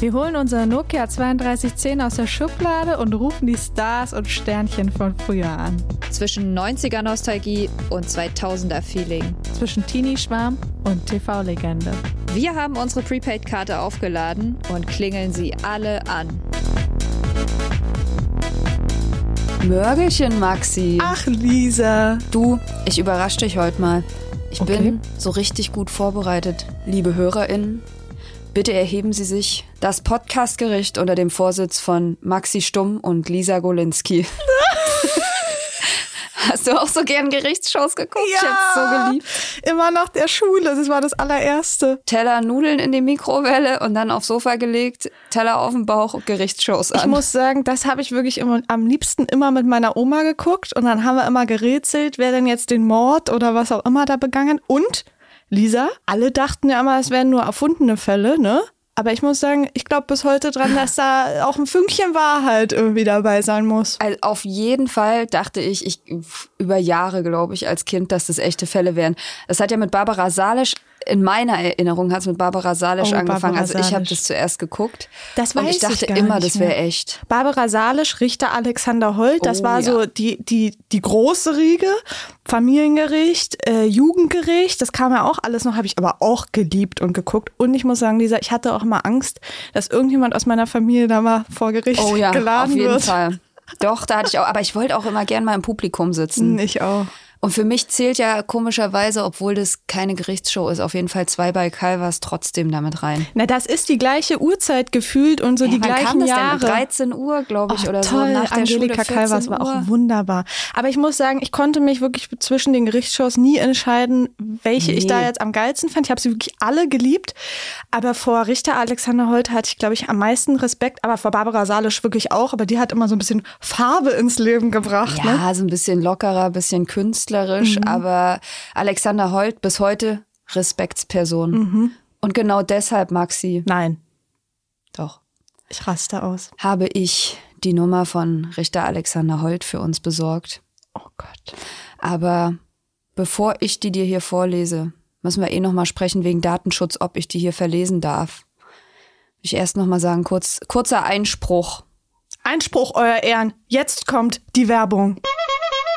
Wir holen unser Nokia 3210 aus der Schublade und rufen die Stars und Sternchen von früher an. Zwischen 90er Nostalgie und 2000er Feeling. Zwischen Teenie-Schwarm und TV-Legende. Wir haben unsere Prepaid-Karte aufgeladen und klingeln sie alle an. Mörgelchen, Maxi. Ach, Lisa. Du, ich überrasche dich heute mal. Ich okay. bin so richtig gut vorbereitet. Liebe HörerInnen, bitte erheben Sie sich. Das Podcastgericht unter dem Vorsitz von Maxi Stumm und Lisa Golinski. Hast du auch so gern Gerichtsshows geguckt? Ja, ich hab's so geliebt. Immer nach der Schule, das war das allererste. Teller Nudeln in die Mikrowelle und dann aufs Sofa gelegt, Teller auf den Bauch, Gerichtsshows an. Ich muss sagen, das habe ich wirklich immer, am liebsten immer mit meiner Oma geguckt und dann haben wir immer gerätselt, wer denn jetzt den Mord oder was auch immer da begangen. Und, Lisa, alle dachten ja immer, es wären nur erfundene Fälle, ne? Aber ich muss sagen, ich glaube bis heute dran, dass da auch ein Fünkchen Wahrheit irgendwie dabei sein muss. Also auf jeden Fall dachte ich, ich über Jahre, glaube ich, als Kind, dass das echte Fälle wären. Das hat ja mit Barbara Salisch in meiner Erinnerung hat es mit Barbara Salisch oh, angefangen. Barbara also ich habe das zuerst geguckt. Das weiß und ich dachte ich immer, das wäre echt. Barbara Salisch, Richter Alexander Holt, das oh, war so die, die, die große Riege. Familiengericht, äh, Jugendgericht, das kam ja auch alles noch, habe ich aber auch geliebt und geguckt. Und ich muss sagen, Lisa, ich hatte auch mal Angst, dass irgendjemand aus meiner Familie da mal vor Gericht oh, ja, geladen wird. Auf jeden wird. Fall. Doch, da hatte ich auch, aber ich wollte auch immer gern mal im Publikum sitzen. Ich auch. Und für mich zählt ja komischerweise, obwohl das keine Gerichtsshow ist, auf jeden Fall zwei bei Calvas trotzdem damit rein. Na, das ist die gleiche Uhrzeit gefühlt und so ja, die gleichen kam das Jahre. Denn? 13 Uhr, glaube ich, oh, oder toll. so. Nach Angelika Calvas war auch wunderbar. Aber ich muss sagen, ich konnte mich wirklich zwischen den Gerichtsshows nie entscheiden, welche nee. ich da jetzt am geilsten fand. Ich habe sie wirklich alle geliebt. Aber vor Richter Alexander Holt hatte ich, glaube ich, am meisten Respekt. Aber vor Barbara Salisch wirklich auch. Aber die hat immer so ein bisschen Farbe ins Leben gebracht. Ja, ne? so ein bisschen lockerer, ein bisschen künstlerisch. Mhm. Aber Alexander Holt bis heute Respektsperson. Mhm. Und genau deshalb, Maxi. Nein. Doch. Ich raste aus. Habe ich die Nummer von Richter Alexander Holt für uns besorgt. Oh Gott. Aber bevor ich die dir hier vorlese, müssen wir eh noch mal sprechen wegen Datenschutz, ob ich die hier verlesen darf. Ich erst noch mal sagen, kurz, kurzer Einspruch. Einspruch, Euer Ehren. Jetzt kommt die Werbung.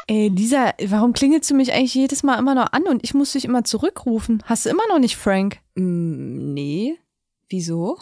Ey, Lisa, warum klingelst du mich eigentlich jedes Mal immer noch an und ich muss dich immer zurückrufen? Hast du immer noch nicht Frank? Mm, nee. Wieso?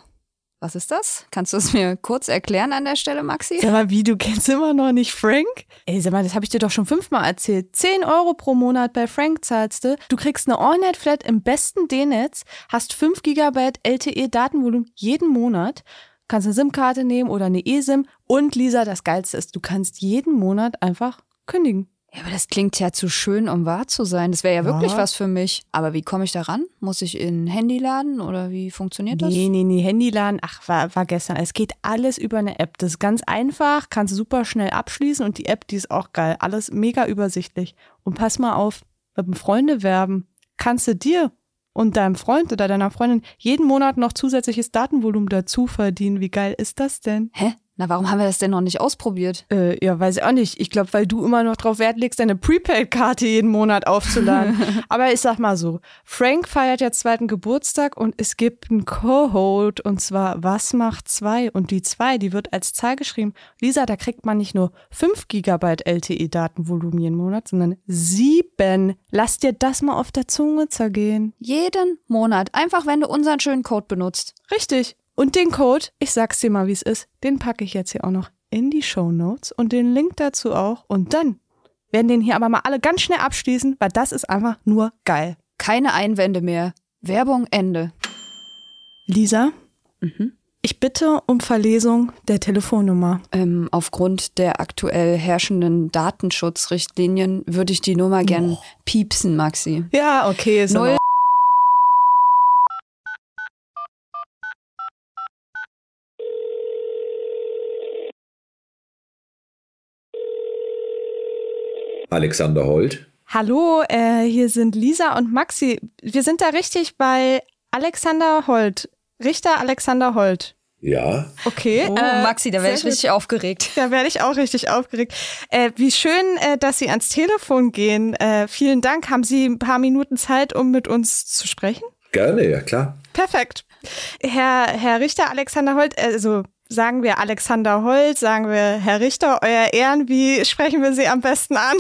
Was ist das? Kannst du es mir kurz erklären an der Stelle, Maxi? Sag mal, wie, du kennst immer noch nicht Frank? Ey, sag mal, das habe ich dir doch schon fünfmal erzählt. 10 Euro pro Monat bei Frank zahlst du. Du kriegst eine Allnet-Flat im besten D-Netz, hast 5 GB LTE-Datenvolumen jeden Monat, kannst eine SIM-Karte nehmen oder eine eSIM und Lisa, das Geilste ist, du kannst jeden Monat einfach kündigen. Ja, aber das klingt ja zu schön, um wahr zu sein. Das wäre ja, ja, wirklich was für mich. Aber wie komme ich da ran? Muss ich in Handy laden oder wie funktioniert das? Nee, nee, nee, Handy laden. Ach, war, war gestern. Es geht alles über eine App. Das ist ganz einfach, kannst super schnell abschließen und die App, die ist auch geil. Alles mega übersichtlich. Und pass mal auf, mit dem Freunde werben kannst du dir und deinem Freund oder deiner Freundin jeden Monat noch zusätzliches Datenvolumen dazu verdienen. Wie geil ist das denn? Hä? Na, warum haben wir das denn noch nicht ausprobiert? Äh, ja, weiß ich auch nicht. Ich glaube, weil du immer noch drauf Wert legst, deine Prepaid-Karte jeden Monat aufzuladen. Aber ich sag mal so, Frank feiert jetzt zweiten Geburtstag und es gibt einen Co-Hold und zwar Was macht zwei? Und die zwei, die wird als Zahl geschrieben. Lisa, da kriegt man nicht nur 5 GB LTE-Datenvolumen jeden Monat, sondern sieben. Lass dir das mal auf der Zunge zergehen. Jeden Monat. Einfach, wenn du unseren schönen Code benutzt. Richtig. Und den Code, ich sag's dir mal, wie es ist, den packe ich jetzt hier auch noch in die Show Notes und den Link dazu auch. Und dann werden den hier aber mal alle ganz schnell abschließen, weil das ist einfach nur geil. Keine Einwände mehr. Werbung Ende. Lisa, mhm. ich bitte um Verlesung der Telefonnummer. Ähm, aufgrund der aktuell herrschenden Datenschutzrichtlinien würde ich die Nummer gern oh. piepsen, Maxi. Ja, okay. So Null Alexander Holt. Hallo, äh, hier sind Lisa und Maxi. Wir sind da richtig bei Alexander Holt. Richter Alexander Holt. Ja. Okay. Oh, äh, Maxi, da werde ich richtig aufgeregt. Da werde ich auch richtig aufgeregt. Äh, wie schön, äh, dass Sie ans Telefon gehen. Äh, vielen Dank. Haben Sie ein paar Minuten Zeit, um mit uns zu sprechen? Gerne, ja klar. Perfekt. Herr, Herr Richter Alexander Holt, also sagen wir Alexander Holt, sagen wir Herr Richter, euer Ehren, wie sprechen wir Sie am besten an?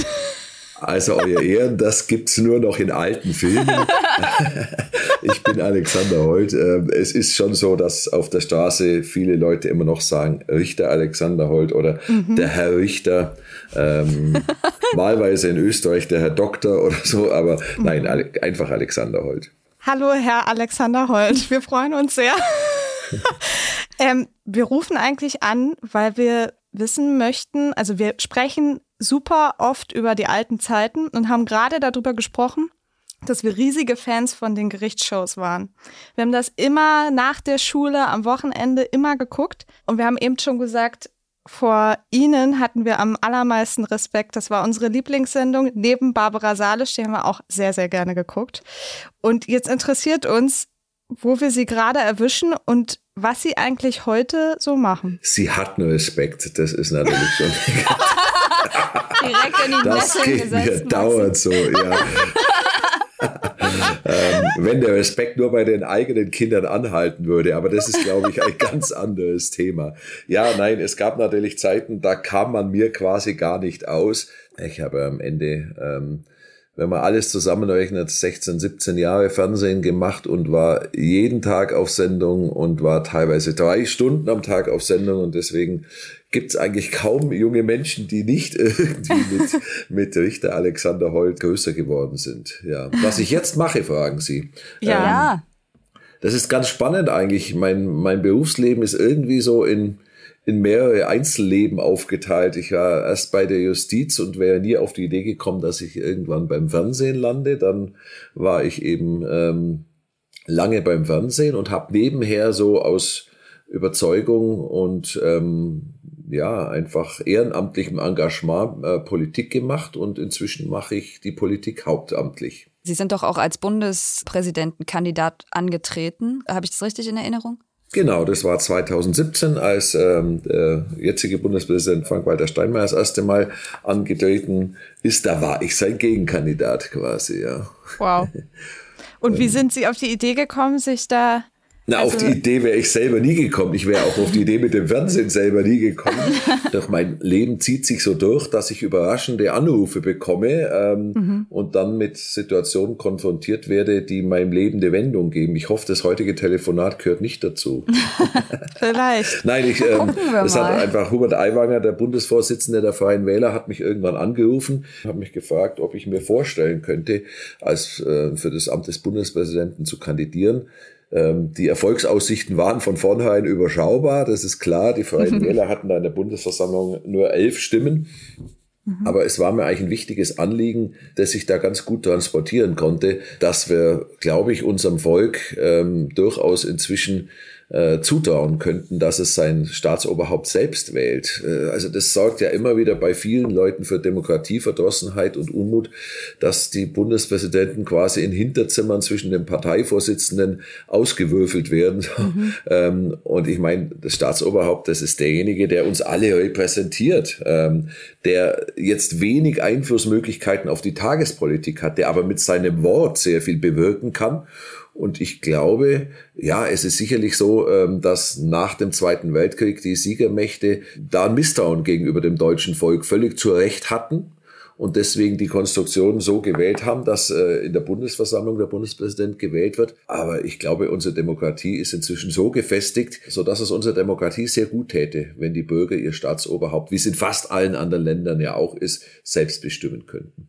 Also euer Ehren, das gibt's nur noch in alten Filmen. ich bin Alexander Holt. Ähm, es ist schon so, dass auf der Straße viele Leute immer noch sagen, Richter Alexander Holt oder mhm. der Herr Richter. Ähm, wahlweise in Österreich der Herr Doktor oder so, aber mhm. nein, einfach Alexander Holt. Hallo, Herr Alexander Holt. Wir freuen uns sehr. ähm, wir rufen eigentlich an, weil wir wissen möchten, also wir sprechen super oft über die alten Zeiten und haben gerade darüber gesprochen, dass wir riesige Fans von den Gerichtsshows waren. Wir haben das immer nach der Schule am Wochenende immer geguckt und wir haben eben schon gesagt, vor Ihnen hatten wir am allermeisten Respekt. Das war unsere Lieblingssendung. Neben Barbara Salisch, die haben wir auch sehr, sehr gerne geguckt. Und jetzt interessiert uns, wo wir Sie gerade erwischen und was Sie eigentlich heute so machen. Sie hatten Respekt, das ist natürlich schon. Direkt in die Das geht mir dauernd so, ja. ähm, wenn der Respekt nur bei den eigenen Kindern anhalten würde, aber das ist, glaube ich, ein ganz anderes Thema. Ja, nein, es gab natürlich Zeiten, da kam man mir quasi gar nicht aus. Ich habe am Ende ähm, wenn man alles zusammenrechnet, 16, 17 Jahre Fernsehen gemacht und war jeden Tag auf Sendung und war teilweise drei Stunden am Tag auf Sendung und deswegen gibt es eigentlich kaum junge Menschen, die nicht irgendwie mit, mit Richter Alexander Holt größer geworden sind. Ja. Was ich jetzt mache, fragen Sie. Ja. Ähm, das ist ganz spannend eigentlich. Mein, mein Berufsleben ist irgendwie so in, in mehrere Einzelleben aufgeteilt. Ich war erst bei der Justiz und wäre nie auf die Idee gekommen, dass ich irgendwann beim Fernsehen lande. Dann war ich eben ähm, lange beim Fernsehen und habe nebenher so aus Überzeugung und ähm, ja einfach ehrenamtlichem Engagement äh, Politik gemacht und inzwischen mache ich die Politik hauptamtlich. Sie sind doch auch als Bundespräsidentenkandidat angetreten. Habe ich das richtig in Erinnerung? Genau, das war 2017, als ähm, der jetzige Bundespräsident Frank-Walter Steinmeier das erste Mal angetreten ist. Da war ich sein Gegenkandidat quasi, ja. Wow. Und wie sind Sie auf die Idee gekommen, sich da na, also, auf die Idee wäre ich selber nie gekommen. Ich wäre auch auf die Idee mit dem Fernsehen selber nie gekommen. Doch mein Leben zieht sich so durch, dass ich überraschende Anrufe bekomme ähm, mhm. und dann mit Situationen konfrontiert werde, die meinem Leben eine Wendung geben. Ich hoffe, das heutige Telefonat gehört nicht dazu. Vielleicht. Nein, ich, ähm, es hat einfach Hubert Aiwanger, der Bundesvorsitzende der Freien Wähler, hat mich irgendwann angerufen, hat mich gefragt, ob ich mir vorstellen könnte, als äh, für das Amt des Bundespräsidenten zu kandidieren. Ähm, die Erfolgsaussichten waren von vornherein überschaubar, das ist klar. Die Freien Wähler hatten da in der Bundesversammlung nur elf Stimmen. Mhm. Aber es war mir eigentlich ein wichtiges Anliegen, dass ich da ganz gut transportieren konnte, dass wir, glaube ich, unserem Volk ähm, durchaus inzwischen äh, zutrauen könnten, dass es sein Staatsoberhaupt selbst wählt. Äh, also das sorgt ja immer wieder bei vielen Leuten für Demokratieverdrossenheit und Unmut, dass die Bundespräsidenten quasi in Hinterzimmern zwischen den Parteivorsitzenden ausgewürfelt werden. Mhm. ähm, und ich meine, das Staatsoberhaupt, das ist derjenige, der uns alle repräsentiert, ähm, der jetzt wenig Einflussmöglichkeiten auf die Tagespolitik hat, der aber mit seinem Wort sehr viel bewirken kann. Und ich glaube, ja, es ist sicherlich so, ähm, dass nach dem Zweiten Weltkrieg die Siegermächte da ein Misstrauen gegenüber dem deutschen Volk völlig zu Recht hatten und deswegen die Konstruktion so gewählt haben, dass äh, in der Bundesversammlung der Bundespräsident gewählt wird. Aber ich glaube, unsere Demokratie ist inzwischen so gefestigt, so dass es unserer Demokratie sehr gut täte, wenn die Bürger ihr Staatsoberhaupt, wie es in fast allen anderen Ländern ja auch ist, selbst bestimmen könnten.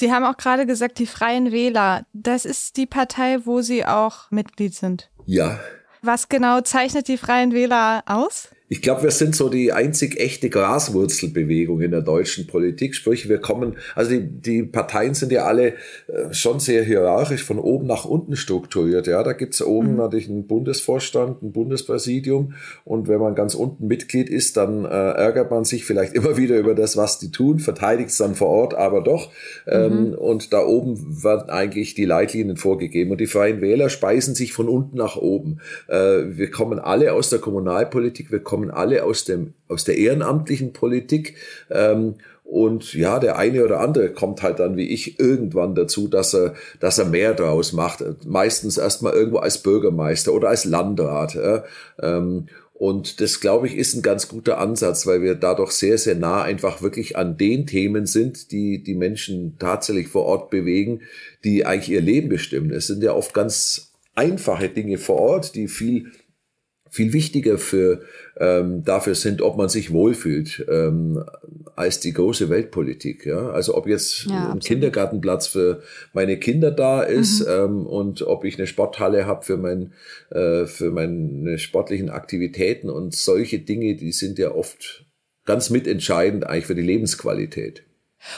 Sie haben auch gerade gesagt, die Freien Wähler, das ist die Partei, wo Sie auch Mitglied sind. Ja. Was genau zeichnet die Freien Wähler aus? Ich glaube, wir sind so die einzig echte Graswurzelbewegung in der deutschen Politik. Sprich, wir kommen, also die, die Parteien sind ja alle äh, schon sehr hierarchisch von oben nach unten strukturiert. Ja, da gibt's oben mhm. natürlich einen Bundesvorstand, ein Bundespräsidium. Und wenn man ganz unten Mitglied ist, dann äh, ärgert man sich vielleicht immer wieder über das, was die tun, verteidigt es dann vor Ort, aber doch. Ähm, mhm. Und da oben werden eigentlich die Leitlinien vorgegeben. Und die Freien Wähler speisen sich von unten nach oben. Äh, wir kommen alle aus der Kommunalpolitik, wir kommen kommen alle aus dem aus der ehrenamtlichen Politik. Ähm, und ja, der eine oder andere kommt halt dann wie ich irgendwann dazu, dass er, dass er mehr draus macht. Meistens erstmal irgendwo als Bürgermeister oder als Landrat. Ähm, und das, glaube ich, ist ein ganz guter Ansatz, weil wir dadurch sehr, sehr nah einfach wirklich an den Themen sind, die die Menschen tatsächlich vor Ort bewegen, die eigentlich ihr Leben bestimmen. Es sind ja oft ganz einfache Dinge vor Ort, die viel viel wichtiger für ähm, dafür sind, ob man sich wohlfühlt, ähm, als die große Weltpolitik. Ja? Also ob jetzt ja, ein absolut. Kindergartenplatz für meine Kinder da ist mhm. ähm, und ob ich eine Sporthalle habe für mein äh, für meine sportlichen Aktivitäten und solche Dinge, die sind ja oft ganz mitentscheidend eigentlich für die Lebensqualität.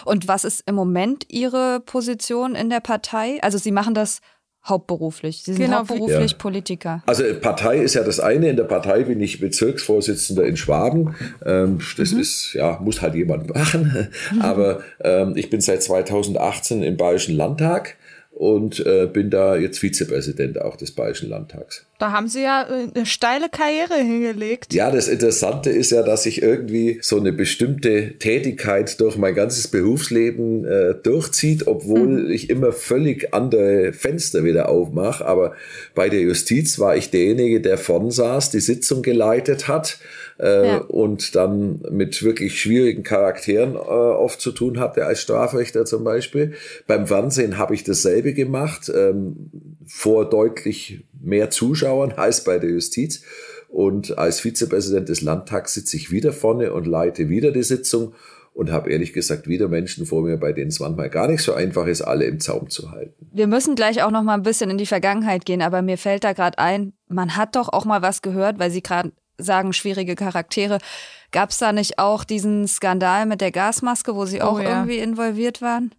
Und was ist im Moment Ihre Position in der Partei? Also Sie machen das hauptberuflich. Sie sind genau. hauptberuflich ja. Politiker. Also Partei ist ja das eine. In der Partei bin ich Bezirksvorsitzender in Schwaben. Ähm, das mhm. ist, ja, muss halt jemand machen. Aber ähm, ich bin seit 2018 im Bayerischen Landtag und äh, bin da jetzt Vizepräsident auch des Bayerischen Landtags. Da haben Sie ja äh, eine steile Karriere hingelegt. Ja, das Interessante ist ja, dass ich irgendwie so eine bestimmte Tätigkeit durch mein ganzes Berufsleben äh, durchzieht, obwohl mhm. ich immer völlig andere Fenster wieder aufmache. Aber bei der Justiz war ich derjenige, der vorn saß, die Sitzung geleitet hat äh, ja. und dann mit wirklich schwierigen Charakteren äh, oft zu tun hatte, als Strafrichter zum Beispiel. Beim Fernsehen habe ich dasselbe gemacht, ähm, vor deutlich mehr Zuschauern als bei der Justiz. Und als Vizepräsident des Landtags sitze ich wieder vorne und leite wieder die Sitzung und habe ehrlich gesagt wieder Menschen vor mir, bei denen es manchmal gar nicht so einfach ist, alle im Zaum zu halten. Wir müssen gleich auch noch mal ein bisschen in die Vergangenheit gehen, aber mir fällt da gerade ein, man hat doch auch mal was gehört, weil Sie gerade sagen, schwierige Charaktere. Gab es da nicht auch diesen Skandal mit der Gasmaske, wo Sie oh, auch ja. irgendwie involviert waren?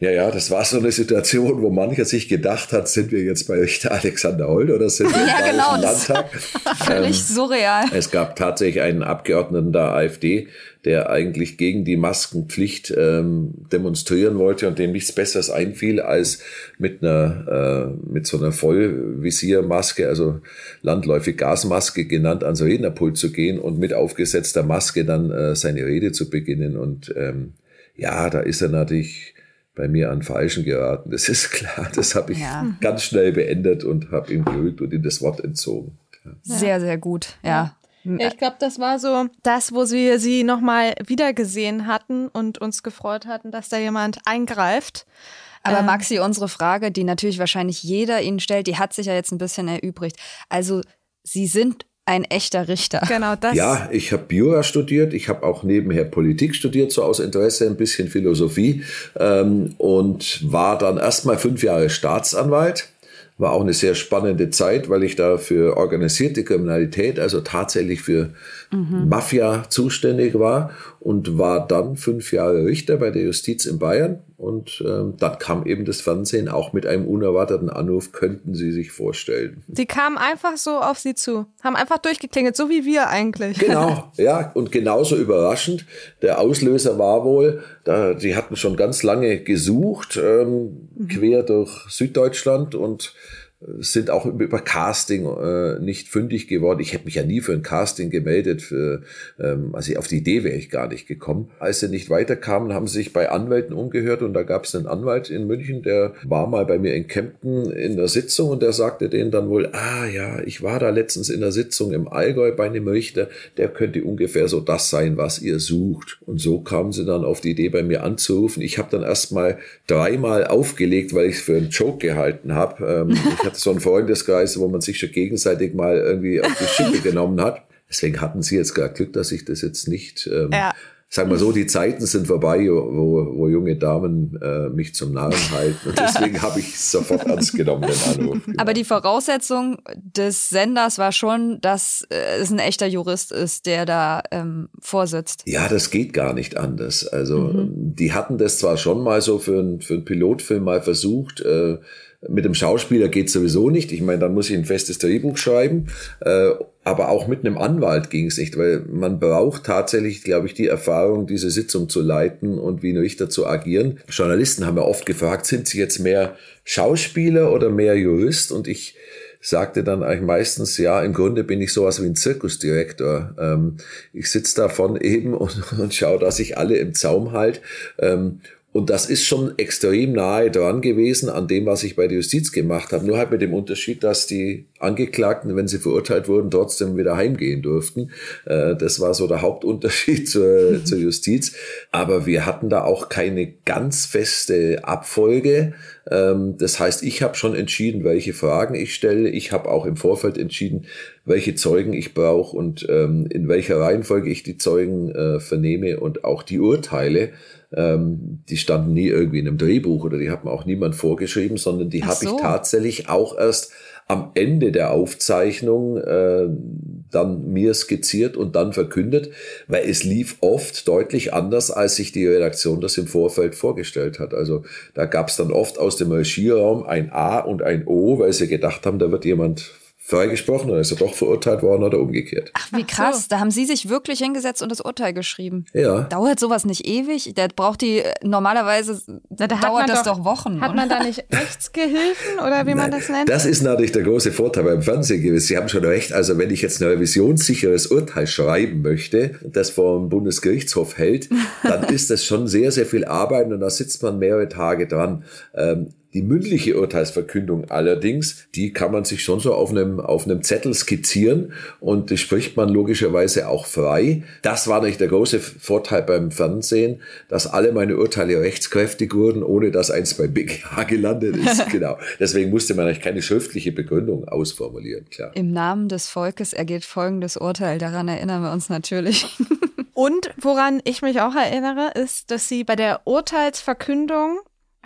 Ja, ja, das war so eine Situation, wo mancher sich gedacht hat, sind wir jetzt bei Alexander Holt oder sind wir ja, im genau, Landtag? Völlig ähm, surreal. Es gab tatsächlich einen Abgeordneten der AfD, der eigentlich gegen die Maskenpflicht ähm, demonstrieren wollte und dem nichts Besseres einfiel, als mit einer äh, mit so einer Vollvisiermaske, also landläufig Gasmaske genannt, ans Rednerpult zu gehen und mit aufgesetzter Maske dann äh, seine Rede zu beginnen. Und ähm, ja, da ist er natürlich bei mir an Falschen geraten. Das ist klar. Das habe ich ja. ganz schnell beendet und habe ihm gerügt und ihm das Wort entzogen. Sehr, sehr gut, ja. ja ich glaube, das war so das, wo wir sie nochmal wiedergesehen hatten und uns gefreut hatten, dass da jemand eingreift. Aber ähm. Maxi, unsere Frage, die natürlich wahrscheinlich jeder Ihnen stellt, die hat sich ja jetzt ein bisschen erübrigt. Also, Sie sind ein echter Richter. Genau das. Ja, ich habe Jura studiert, ich habe auch nebenher Politik studiert, so aus Interesse ein bisschen Philosophie ähm, und war dann erstmal fünf Jahre Staatsanwalt. War auch eine sehr spannende Zeit, weil ich da für organisierte Kriminalität, also tatsächlich für mhm. Mafia zuständig war und war dann fünf Jahre Richter bei der Justiz in Bayern. Und ähm, dann kam eben das Fernsehen auch mit einem unerwarteten Anruf, könnten Sie sich vorstellen. Sie kamen einfach so auf Sie zu, haben einfach durchgeklingelt, so wie wir eigentlich. Genau, ja, und genauso überraschend. Der Auslöser war wohl, da, die hatten schon ganz lange gesucht, ähm, mhm. quer durch Süddeutschland und sind auch über Casting äh, nicht fündig geworden. Ich hätte mich ja nie für ein Casting gemeldet. Für, ähm, also auf die Idee wäre ich gar nicht gekommen. Als sie nicht weiterkamen, haben sie sich bei Anwälten umgehört und da gab es einen Anwalt in München, der war mal bei mir in Kempten in der Sitzung und der sagte denen dann wohl, ah ja, ich war da letztens in der Sitzung im Allgäu bei einem Richter, der könnte ungefähr so das sein, was ihr sucht. Und so kamen sie dann auf die Idee, bei mir anzurufen. Ich habe dann erst mal dreimal aufgelegt, weil ich es für einen Joke gehalten habe. Ähm, hatte so einen Freundeskreis, wo man sich schon gegenseitig mal irgendwie auf die Schippe genommen hat. Deswegen hatten sie jetzt gar Glück, dass ich das jetzt nicht ähm, ja. sagen wir so, die Zeiten sind vorbei, wo, wo junge Damen äh, mich zum Narren halten. Und deswegen habe ich sofort ernst genommen, den Anruf. Genau. Aber die Voraussetzung des Senders war schon, dass äh, es ein echter Jurist ist, der da ähm, vorsitzt. Ja, das geht gar nicht anders. Also mhm. die hatten das zwar schon mal so für, ein, für einen Pilotfilm mal versucht, äh, mit dem Schauspieler geht sowieso nicht. Ich meine, dann muss ich ein festes Drehbuch schreiben. Äh, aber auch mit einem Anwalt ging es nicht, weil man braucht tatsächlich, glaube ich, die Erfahrung, diese Sitzung zu leiten und wie ein Richter zu agieren. Journalisten haben ja oft gefragt, sind sie jetzt mehr Schauspieler oder mehr Jurist? Und ich sagte dann eigentlich meistens, ja, im Grunde bin ich sowas wie ein Zirkusdirektor. Ähm, ich sitze davon eben und, und schaue, dass ich alle im Zaum halt. Ähm, und das ist schon extrem nahe dran gewesen an dem, was ich bei der Justiz gemacht habe. Nur halt mit dem Unterschied, dass die Angeklagten, wenn sie verurteilt wurden, trotzdem wieder heimgehen durften. Äh, das war so der Hauptunterschied zur, zur Justiz. Aber wir hatten da auch keine ganz feste Abfolge. Ähm, das heißt, ich habe schon entschieden, welche Fragen ich stelle. Ich habe auch im Vorfeld entschieden, welche Zeugen ich brauche und ähm, in welcher Reihenfolge ich die Zeugen äh, vernehme und auch die Urteile ähm, die standen nie irgendwie in einem Drehbuch oder die hat mir auch niemand vorgeschrieben, sondern die habe so. ich tatsächlich auch erst am Ende der Aufzeichnung äh, dann mir skizziert und dann verkündet, weil es lief oft deutlich anders, als sich die Redaktion das im Vorfeld vorgestellt hat. Also da gab es dann oft aus dem Regierraum ein A und ein O, weil sie gedacht haben, da wird jemand freigesprochen oder ist er doch verurteilt worden oder umgekehrt. Ach, wie krass. So. Da haben Sie sich wirklich hingesetzt und das Urteil geschrieben. Ja. Dauert sowas nicht ewig? Der braucht die, normalerweise Na, da dauert das doch, doch, Wochen. Hat oder? man da nicht Rechtsgehilfen oder wie Nein, man das nennt? Das ist natürlich der große Vorteil beim Fernsehen gewesen. Sie haben schon recht. Also wenn ich jetzt ein revisionssicheres Urteil schreiben möchte, das vom Bundesgerichtshof hält, dann ist das schon sehr, sehr viel Arbeit und da sitzt man mehrere Tage dran. Ähm, die mündliche Urteilsverkündung allerdings, die kann man sich schon so auf einem, auf einem Zettel skizzieren und das spricht man logischerweise auch frei. Das war nicht der große Vorteil beim Fernsehen, dass alle meine Urteile rechtskräftig wurden, ohne dass eins bei BGH gelandet ist. genau. Deswegen musste man eigentlich keine schriftliche Begründung ausformulieren, klar. Im Namen des Volkes ergeht folgendes Urteil. Daran erinnern wir uns natürlich. Und woran ich mich auch erinnere, ist, dass Sie bei der Urteilsverkündung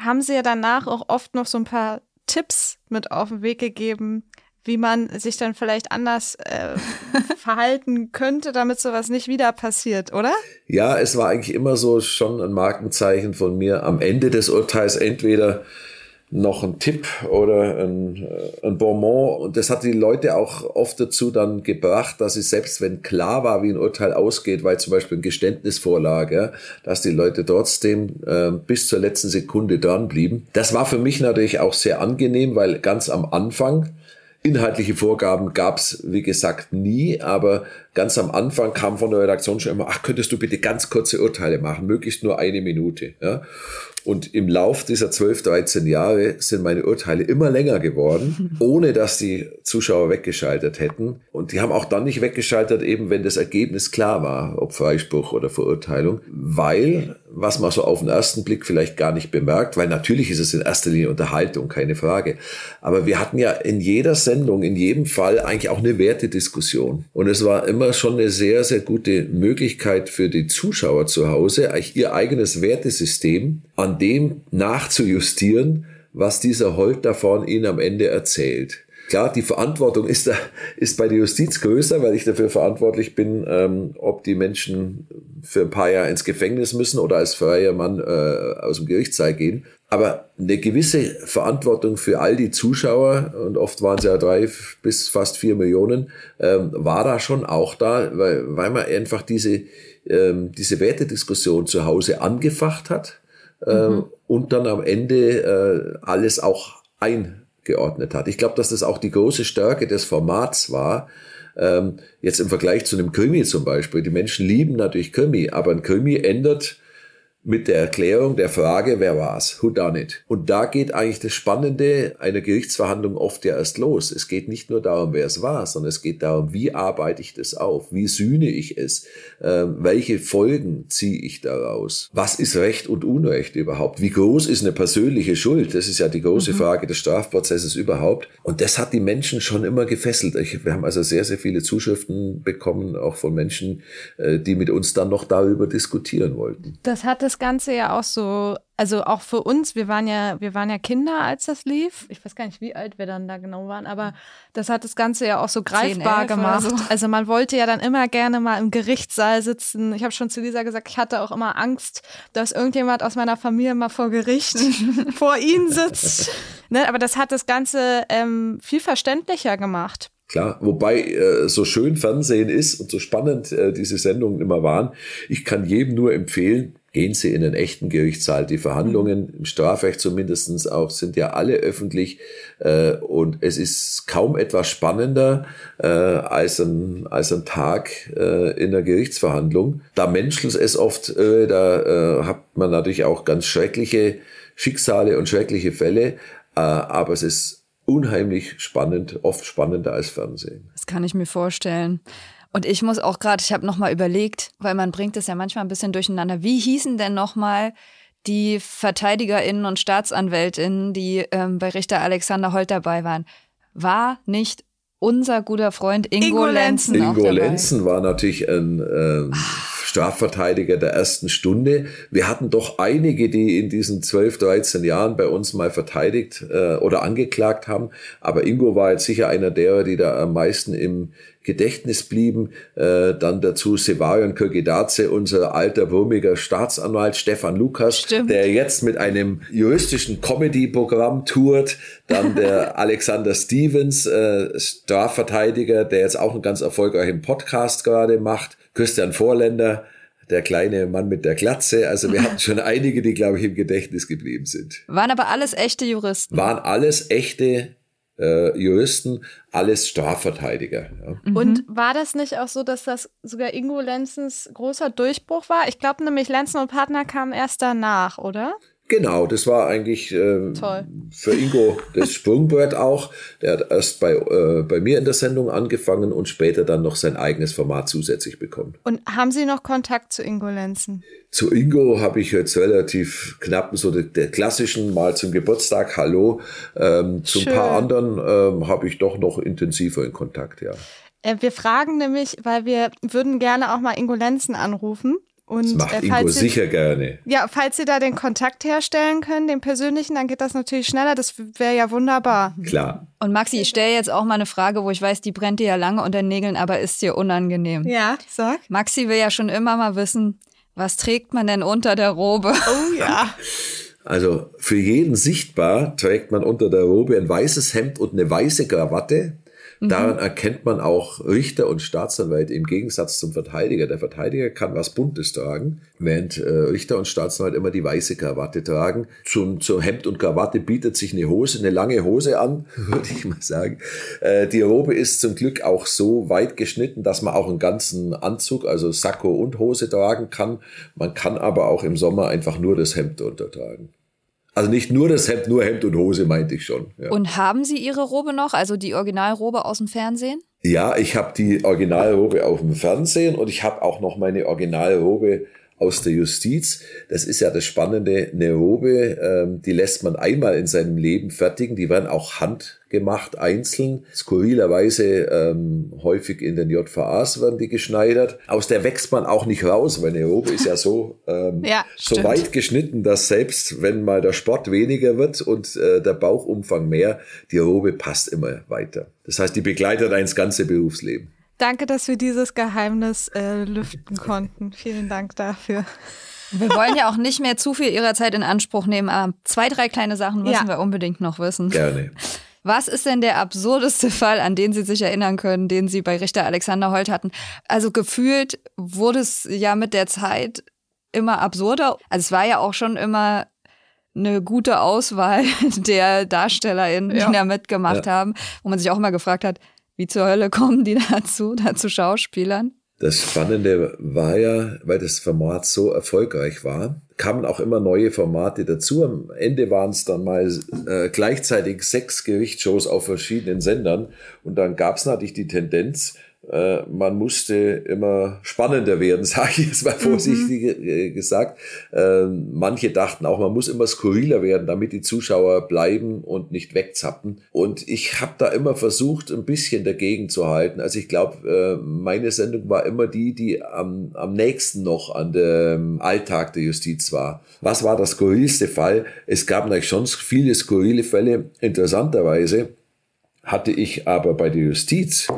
haben sie ja danach auch oft noch so ein paar Tipps mit auf den Weg gegeben, wie man sich dann vielleicht anders äh, verhalten könnte, damit sowas nicht wieder passiert, oder? Ja, es war eigentlich immer so schon ein Markenzeichen von mir am Ende des Urteils entweder noch ein Tipp oder ein, äh, ein Bonbon. Und das hat die Leute auch oft dazu dann gebracht, dass sie selbst wenn klar war, wie ein Urteil ausgeht, weil zum Beispiel ein Geständnis vorlag, ja, dass die Leute trotzdem äh, bis zur letzten Sekunde dran blieben. Das war für mich natürlich auch sehr angenehm, weil ganz am Anfang Inhaltliche Vorgaben gab's wie gesagt, nie, aber ganz am Anfang kam von der Redaktion schon immer, ach, könntest du bitte ganz kurze Urteile machen, möglichst nur eine Minute. Ja? Und im Lauf dieser 12, 13 Jahre sind meine Urteile immer länger geworden, ohne dass die Zuschauer weggeschaltet hätten. Und die haben auch dann nicht weggeschaltet, eben wenn das Ergebnis klar war, ob Freispruch oder Verurteilung, weil, was man so auf den ersten Blick vielleicht gar nicht bemerkt, weil natürlich ist es in erster Linie Unterhaltung, keine Frage. Aber wir hatten ja in jeder Sendung, in jedem Fall eigentlich auch eine Wertediskussion. Und es war immer schon eine sehr, sehr gute Möglichkeit für die Zuschauer zu Hause, ihr eigenes Wertesystem an dem nachzujustieren, was dieser Holt davon ihnen am Ende erzählt. Klar, die Verantwortung ist, da, ist bei der Justiz größer, weil ich dafür verantwortlich bin, ähm, ob die Menschen für ein paar Jahre ins Gefängnis müssen oder als freier Mann äh, aus dem Gerichtssaal gehen. Aber eine gewisse Verantwortung für all die Zuschauer, und oft waren es ja drei bis fast vier Millionen, ähm, war da schon auch da, weil, weil man einfach diese, ähm, diese Wertediskussion zu Hause angefacht hat äh, mhm. und dann am Ende äh, alles auch eingeordnet hat. Ich glaube, dass das auch die große Stärke des Formats war. Ähm, jetzt im Vergleich zu einem Krimi zum Beispiel. Die Menschen lieben natürlich Krimi, aber ein Krimi ändert mit der Erklärung der Frage, wer war's? Who done it? Und da geht eigentlich das Spannende einer Gerichtsverhandlung oft ja erst los. Es geht nicht nur darum, wer es war, sondern es geht darum, wie arbeite ich das auf? Wie sühne ich es? Ähm, welche Folgen ziehe ich daraus? Was ist Recht und Unrecht überhaupt? Wie groß ist eine persönliche Schuld? Das ist ja die große mhm. Frage des Strafprozesses überhaupt. Und das hat die Menschen schon immer gefesselt. Ich, wir haben also sehr, sehr viele Zuschriften bekommen, auch von Menschen, äh, die mit uns dann noch darüber diskutieren wollten. Das hat das Ganze ja auch so, also auch für uns, wir waren ja, wir waren ja Kinder, als das lief. Ich weiß gar nicht, wie alt wir dann da genau waren, aber das hat das Ganze ja auch so greifbar 10, gemacht. So. Also man wollte ja dann immer gerne mal im Gerichtssaal sitzen. Ich habe schon zu Lisa gesagt, ich hatte auch immer Angst, dass irgendjemand aus meiner Familie mal vor Gericht vor ihnen sitzt. Ne? Aber das hat das Ganze ähm, viel verständlicher gemacht. Klar, wobei äh, so schön Fernsehen ist und so spannend äh, diese Sendungen immer waren, ich kann jedem nur empfehlen, gehen Sie in den echten Gerichtssaal. Die Verhandlungen mhm. im Strafrecht zumindestens auch sind ja alle öffentlich äh, und es ist kaum etwas spannender äh, als, ein, als ein Tag äh, in der Gerichtsverhandlung. Da menschelt es oft, äh, da äh, hat man natürlich auch ganz schreckliche Schicksale und schreckliche Fälle, äh, aber es ist unheimlich spannend, oft spannender als Fernsehen. Das kann ich mir vorstellen. Und ich muss auch gerade, ich habe nochmal überlegt, weil man bringt es ja manchmal ein bisschen durcheinander. Wie hießen denn nochmal die VerteidigerInnen und StaatsanwältInnen, die ähm, bei Richter Alexander Holt dabei waren? War nicht unser guter Freund Ingo, Ingo Lenzen. Ingo Lenzen war natürlich ein ähm, Strafverteidiger der ersten Stunde. Wir hatten doch einige, die in diesen 12, 13 Jahren bei uns mal verteidigt äh, oder angeklagt haben. Aber Ingo war jetzt sicher einer derer, die da am meisten im Gedächtnis blieben. Äh, dann dazu Sevarion Kirgidaze, unser alter wurmiger Staatsanwalt Stefan Lukas, Stimmt. der jetzt mit einem juristischen Comedy-Programm tourt. Dann der Alexander Stevens, äh, Strafverteidiger, der jetzt auch einen ganz erfolgreichen Podcast gerade macht. Christian Vorländer, der kleine Mann mit der Glatze. Also wir hatten schon einige, die, glaube ich, im Gedächtnis geblieben sind. Waren aber alles echte Juristen. Waren alles echte äh, Juristen, alles Strafverteidiger. Ja. Mhm. Und war das nicht auch so, dass das sogar Ingo Lenzens großer Durchbruch war? Ich glaube nämlich, Lenzen und Partner kamen erst danach, oder? Genau, das war eigentlich äh, für Ingo das Sprungbrett auch. Der hat erst bei, äh, bei mir in der Sendung angefangen und später dann noch sein eigenes Format zusätzlich bekommen. Und haben Sie noch Kontakt zu Ingo Lenzen? Zu Ingo habe ich jetzt relativ knapp so der, der klassischen mal zum Geburtstag Hallo. Ähm, zu ein paar anderen ähm, habe ich doch noch intensiver in Kontakt, ja. Äh, wir fragen nämlich, weil wir würden gerne auch mal Ingo Lenzen anrufen. Und, das macht äh, Ingo Sie, sicher gerne. Ja, falls Sie da den Kontakt herstellen können, den persönlichen, dann geht das natürlich schneller. Das wäre ja wunderbar. Klar. Und Maxi, ich stelle jetzt auch mal eine Frage, wo ich weiß, die brennt dir ja lange unter den Nägeln, aber ist dir unangenehm. Ja, sag. Maxi will ja schon immer mal wissen, was trägt man denn unter der Robe? Oh ja. Also für jeden sichtbar trägt man unter der Robe ein weißes Hemd und eine weiße Krawatte. Mhm. Daran erkennt man auch Richter und Staatsanwalt im Gegensatz zum Verteidiger. Der Verteidiger kann was Buntes tragen, während äh, Richter und Staatsanwalt immer die weiße Krawatte tragen. Zum, zum Hemd und Krawatte bietet sich eine Hose, eine lange Hose an, würde ich mal sagen. Äh, die Robe ist zum Glück auch so weit geschnitten, dass man auch einen ganzen Anzug, also Sakko und Hose tragen kann. Man kann aber auch im Sommer einfach nur das Hemd untertragen. Also nicht nur das Hemd, nur Hemd und Hose meinte ich schon. Ja. Und haben Sie Ihre Robe noch, also die Originalrobe aus dem Fernsehen? Ja, ich habe die Originalrobe auf dem Fernsehen und ich habe auch noch meine Originalrobe aus der Justiz. Das ist ja das Spannende. Eine Robe, ähm, die lässt man einmal in seinem Leben fertigen. Die werden auch handgemacht, einzeln. Skurrilerweise ähm, häufig in den JVAs werden die geschneidert. Aus der wächst man auch nicht raus, weil eine Robe ist ja so, ähm, ja, so weit geschnitten, dass selbst wenn mal der Sport weniger wird und äh, der Bauchumfang mehr, die Robe passt immer weiter. Das heißt, die begleitet eins ganze Berufsleben. Danke, dass wir dieses Geheimnis äh, lüften konnten. Vielen Dank dafür. Wir wollen ja auch nicht mehr zu viel Ihrer Zeit in Anspruch nehmen, aber zwei, drei kleine Sachen müssen ja. wir unbedingt noch wissen. Gerne. Was ist denn der absurdeste Fall, an den Sie sich erinnern können, den Sie bei Richter Alexander Holt hatten? Also gefühlt wurde es ja mit der Zeit immer absurder. Also es war ja auch schon immer eine gute Auswahl der DarstellerInnen, ja. die da mitgemacht ja. haben, wo man sich auch immer gefragt hat, wie zur Hölle kommen die dazu, dazu Schauspielern? Das Spannende war ja, weil das Format so erfolgreich war, kamen auch immer neue Formate dazu. Am Ende waren es dann mal äh, gleichzeitig sechs Gerichtsshows auf verschiedenen Sendern. Und dann gab es natürlich die Tendenz, äh, man musste immer spannender werden, sage ich jetzt mal vorsichtig mhm. gesagt. Äh, manche dachten auch, man muss immer skurriler werden, damit die Zuschauer bleiben und nicht wegzappen. Und ich habe da immer versucht, ein bisschen dagegen zu halten. Also ich glaube, äh, meine Sendung war immer die, die am, am nächsten noch an dem Alltag der Justiz war. Was war das skurrilste Fall? Es gab natürlich schon viele skurrile Fälle. Interessanterweise hatte ich aber bei der Justiz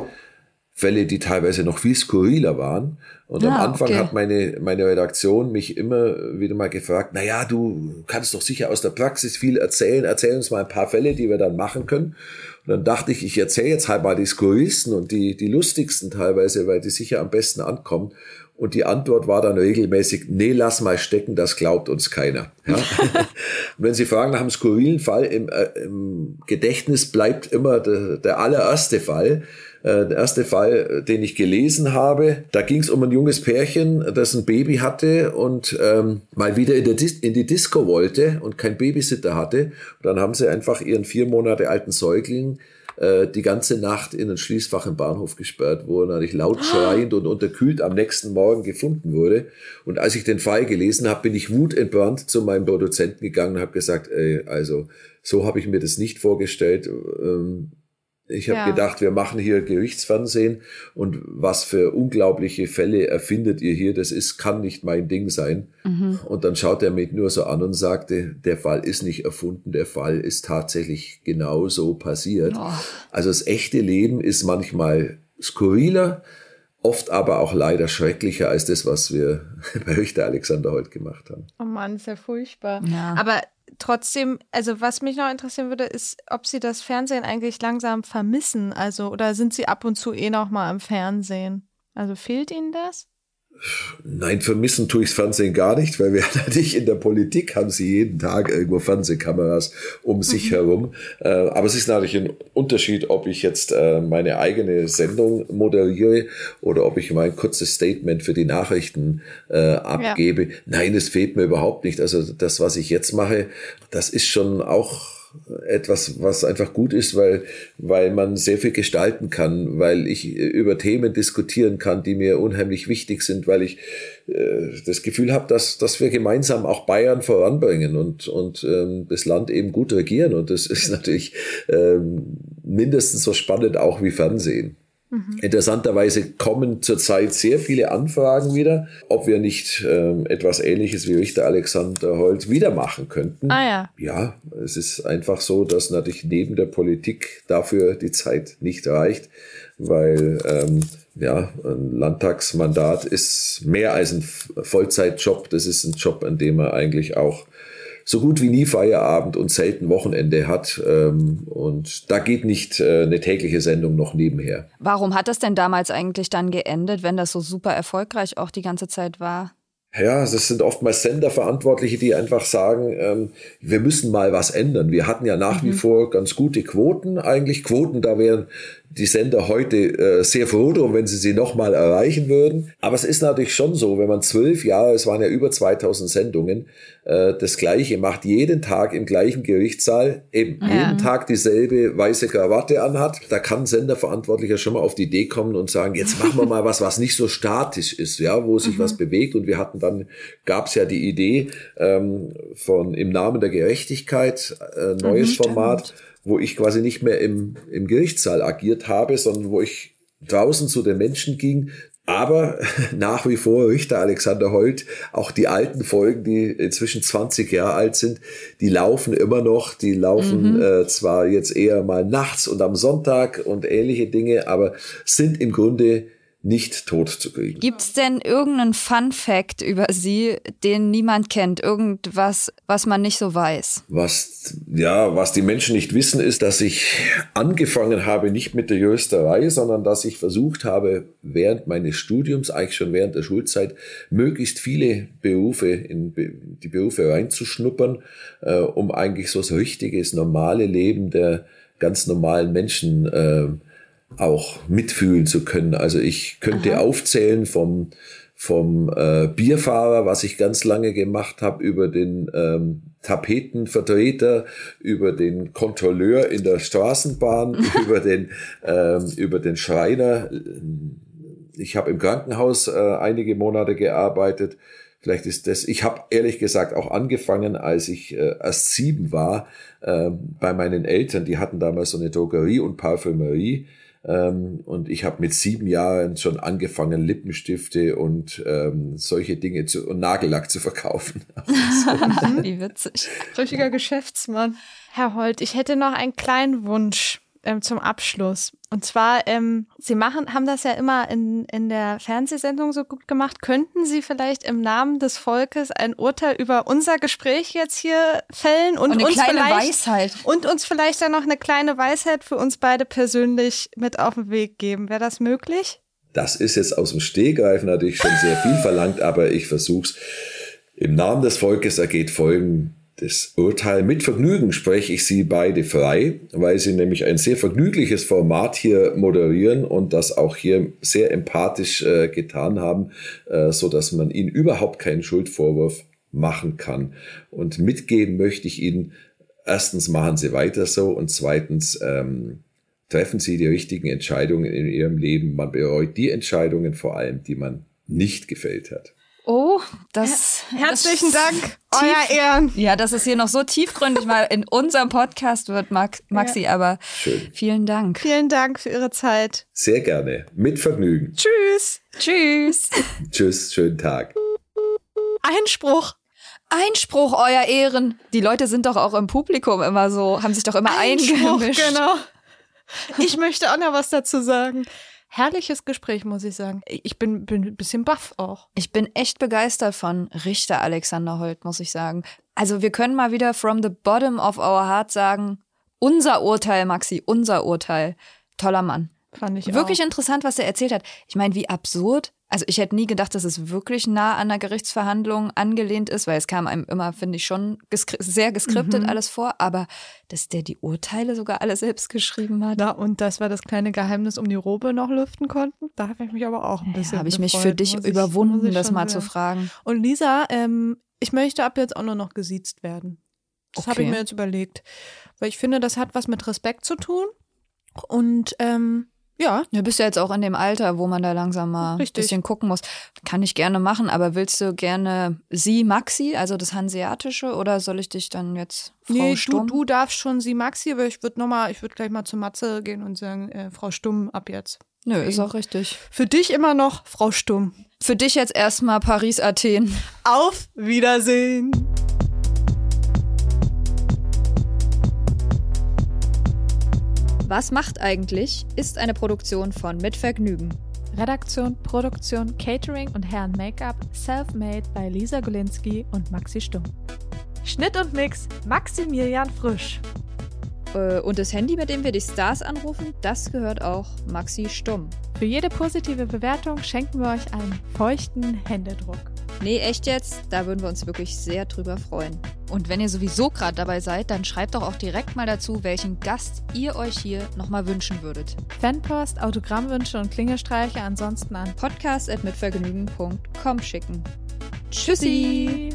Fälle, die teilweise noch viel skurriler waren. Und ja, am ah, Anfang okay. hat meine, meine Redaktion mich immer wieder mal gefragt, na ja, du kannst doch sicher aus der Praxis viel erzählen, erzähl uns mal ein paar Fälle, die wir dann machen können. Und dann dachte ich, ich erzähle jetzt halt mal die skurrilsten und die, die lustigsten teilweise, weil die sicher am besten ankommen. Und die Antwort war dann regelmäßig, nee, lass mal stecken, das glaubt uns keiner. Ja? und wenn Sie fragen nach einem skurrilen Fall, im, äh, im Gedächtnis bleibt immer der, der allererste Fall. Äh, der erste Fall, den ich gelesen habe, da ging es um ein junges Pärchen, das ein Baby hatte und ähm, mal wieder in, in die Disco wollte und kein Babysitter hatte. Und dann haben sie einfach ihren vier Monate alten Säugling äh, die ganze Nacht in ein Schließfach im Bahnhof gesperrt, wo er natürlich laut schreiend und unterkühlt am nächsten Morgen gefunden wurde. Und als ich den Fall gelesen habe, bin ich wutentbrannt zu meinem Produzenten gegangen und habe gesagt, ey, also so habe ich mir das nicht vorgestellt. Ähm, ich habe ja. gedacht, wir machen hier Gerichtsfernsehen und was für unglaubliche Fälle erfindet ihr hier, das ist, kann nicht mein Ding sein. Mhm. Und dann schaut er mich nur so an und sagte, der Fall ist nicht erfunden, der Fall ist tatsächlich genau so passiert. Oh. Also das echte Leben ist manchmal skurriler, oft aber auch leider schrecklicher als das, was wir bei Richter Alexander heute gemacht haben. Oh Mann, ist ja furchtbar. Ja. Aber trotzdem, also was mich noch interessieren würde, ist, ob Sie das Fernsehen eigentlich langsam vermissen. Also, oder sind Sie ab und zu eh noch mal am Fernsehen? Also fehlt Ihnen das? Nein, vermissen tue ich das Fernsehen gar nicht, weil wir natürlich in der Politik haben sie jeden Tag irgendwo Fernsehkameras um sich mhm. herum. Äh, aber es ist natürlich ein Unterschied, ob ich jetzt äh, meine eigene Sendung moderiere oder ob ich mein kurzes Statement für die Nachrichten äh, abgebe. Ja. Nein, es fehlt mir überhaupt nicht. Also das, was ich jetzt mache, das ist schon auch etwas, was einfach gut ist, weil, weil man sehr viel gestalten kann, weil ich über Themen diskutieren kann, die mir unheimlich wichtig sind, weil ich äh, das Gefühl habe, dass, dass wir gemeinsam auch Bayern voranbringen und, und ähm, das Land eben gut regieren. Und das ist natürlich ähm, mindestens so spannend auch wie Fernsehen. Mhm. Interessanterweise kommen zurzeit sehr viele Anfragen wieder, ob wir nicht ähm, etwas Ähnliches wie Richter Alexander Holt wieder machen könnten. Ah ja. Ja, es ist einfach so, dass natürlich neben der Politik dafür die Zeit nicht reicht, weil ähm, ja, ein Landtagsmandat ist mehr als ein Vollzeitjob. Das ist ein Job, an dem man eigentlich auch so gut wie nie Feierabend und selten Wochenende hat. Ähm, und da geht nicht äh, eine tägliche Sendung noch nebenher. Warum hat das denn damals eigentlich dann geendet, wenn das so super erfolgreich auch die ganze Zeit war? Ja, das sind oftmals Senderverantwortliche, die einfach sagen, ähm, wir müssen mal was ändern. Wir hatten ja nach mhm. wie vor ganz gute Quoten, eigentlich Quoten, da wären die Sender heute äh, sehr froh drum, wenn sie sie nochmal erreichen würden. Aber es ist natürlich schon so, wenn man zwölf Jahre, es waren ja über 2000 Sendungen, äh, das Gleiche macht, jeden Tag im gleichen Gerichtssaal, eben ja. jeden Tag dieselbe weiße Krawatte anhat, da kann Senderverantwortlicher schon mal auf die Idee kommen und sagen, jetzt machen wir mal was, was nicht so statisch ist, ja, wo sich mhm. was bewegt. Und wir hatten dann, gab es ja die Idee ähm, von im Namen der Gerechtigkeit, äh, neues mhm, Format. Stimmt wo ich quasi nicht mehr im, im Gerichtssaal agiert habe, sondern wo ich draußen zu den Menschen ging, aber nach wie vor Richter Alexander Holt, auch die alten Folgen, die inzwischen 20 Jahre alt sind, die laufen immer noch. Die laufen mhm. äh, zwar jetzt eher mal nachts und am Sonntag und ähnliche Dinge, aber sind im Grunde nicht tot zu kriegen. Gibt es denn irgendeinen Fun Fact über Sie, den niemand kennt? Irgendwas, was man nicht so weiß? Was, ja, was die Menschen nicht wissen, ist, dass ich angefangen habe, nicht mit der Juristerei, sondern dass ich versucht habe, während meines Studiums, eigentlich schon während der Schulzeit, möglichst viele Berufe in die Berufe reinzuschnuppern, äh, um eigentlich so ein richtiges, normale Leben der ganz normalen Menschen äh, auch mitfühlen zu können. Also ich könnte Aha. aufzählen vom vom äh, Bierfahrer, was ich ganz lange gemacht habe, über den ähm, Tapetenvertreter, über den Kontrolleur in der Straßenbahn, über den ähm, über den Schreiner. Ich habe im Krankenhaus äh, einige Monate gearbeitet. Vielleicht ist das. Ich habe ehrlich gesagt auch angefangen, als ich äh, erst sieben war, äh, bei meinen Eltern. Die hatten damals so eine Drogerie und Parfümerie ähm, und ich habe mit sieben Jahren schon angefangen, Lippenstifte und ähm, solche Dinge zu, und Nagellack zu verkaufen. Wie witzig. Richtiger Geschäftsmann. Herr Holt, ich hätte noch einen kleinen Wunsch ähm, zum Abschluss. Und zwar, ähm, Sie machen, haben das ja immer in, in der Fernsehsendung so gut gemacht. Könnten Sie vielleicht im Namen des Volkes ein Urteil über unser Gespräch jetzt hier fällen und, und uns vielleicht Weisheit. und uns vielleicht dann noch eine kleine Weisheit für uns beide persönlich mit auf den Weg geben? Wäre das möglich? Das ist jetzt aus dem Stehgreif natürlich schon sehr viel verlangt, aber ich versuch's. Im Namen des Volkes ergeht folgendes das Urteil. Mit Vergnügen spreche ich Sie beide frei, weil Sie nämlich ein sehr vergnügliches Format hier moderieren und das auch hier sehr empathisch äh, getan haben, äh, so dass man Ihnen überhaupt keinen Schuldvorwurf machen kann. Und mitgeben möchte ich Ihnen, erstens machen Sie weiter so und zweitens ähm, treffen Sie die richtigen Entscheidungen in Ihrem Leben. Man bereut die Entscheidungen vor allem, die man nicht gefällt hat. Oh, das. Herzlichen das Dank, euer Ehren. Ja, dass es hier noch so tiefgründig mal in unserem Podcast wird, Maxi, ja. aber Schön. vielen Dank. Vielen Dank für Ihre Zeit. Sehr gerne. Mit Vergnügen. Tschüss. Tschüss. Tschüss, schönen Tag. Einspruch. Einspruch, euer Ehren. Die Leute sind doch auch im Publikum immer so, haben sich doch immer Einspruch, eingemischt. Genau. Ich möchte auch noch was dazu sagen herrliches Gespräch, muss ich sagen. Ich bin, bin ein bisschen baff auch. Ich bin echt begeistert von Richter Alexander Holt, muss ich sagen. Also wir können mal wieder from the bottom of our heart sagen, unser Urteil, Maxi, unser Urteil. Toller Mann. Fand ich Wirklich auch. interessant, was er erzählt hat. Ich meine, wie absurd also ich hätte nie gedacht, dass es wirklich nah an der Gerichtsverhandlung angelehnt ist, weil es kam einem immer, finde ich, schon geskri sehr geskriptet mhm. alles vor, aber dass der die Urteile sogar alle selbst geschrieben hat. Na, und das war das kleine Geheimnis um die Robe noch lüften konnten. Da habe ich mich aber auch ein bisschen. Ja, habe ich mich für dich überwunden, das mal sehen. zu fragen. Und Lisa, ähm, ich möchte ab jetzt auch nur noch gesiezt werden. Das okay. habe ich mir jetzt überlegt. Weil ich finde, das hat was mit Respekt zu tun. Und ähm, ja. Du bist ja jetzt auch in dem Alter, wo man da langsam mal ein bisschen gucken muss. Kann ich gerne machen, aber willst du gerne sie Maxi, also das Hanseatische, oder soll ich dich dann jetzt Frau nee, Stumm? Du, du darfst schon sie Maxi, aber ich würde nochmal, ich würde gleich mal zu Matze gehen und sagen, äh, Frau Stumm ab jetzt. Nö, ist auch richtig. Für dich immer noch Frau Stumm. Für dich jetzt erstmal Paris, Athen. Auf Wiedersehen. Was macht eigentlich? ist eine Produktion von Mit Vergnügen. Redaktion, Produktion, Catering und Herren Make-up self-made bei Lisa Golinski und Maxi Stumm. Schnitt und Mix Maximilian Frisch. Äh, und das Handy, mit dem wir die Stars anrufen, das gehört auch Maxi Stumm. Für jede positive Bewertung schenken wir euch einen feuchten Händedruck. Nee, echt jetzt? Da würden wir uns wirklich sehr drüber freuen. Und wenn ihr sowieso gerade dabei seid, dann schreibt doch auch direkt mal dazu, welchen Gast ihr euch hier nochmal wünschen würdet. Fanpost, Autogrammwünsche und Klingelstreiche ansonsten an podcast.mitvergnügen.com schicken. Tschüssi!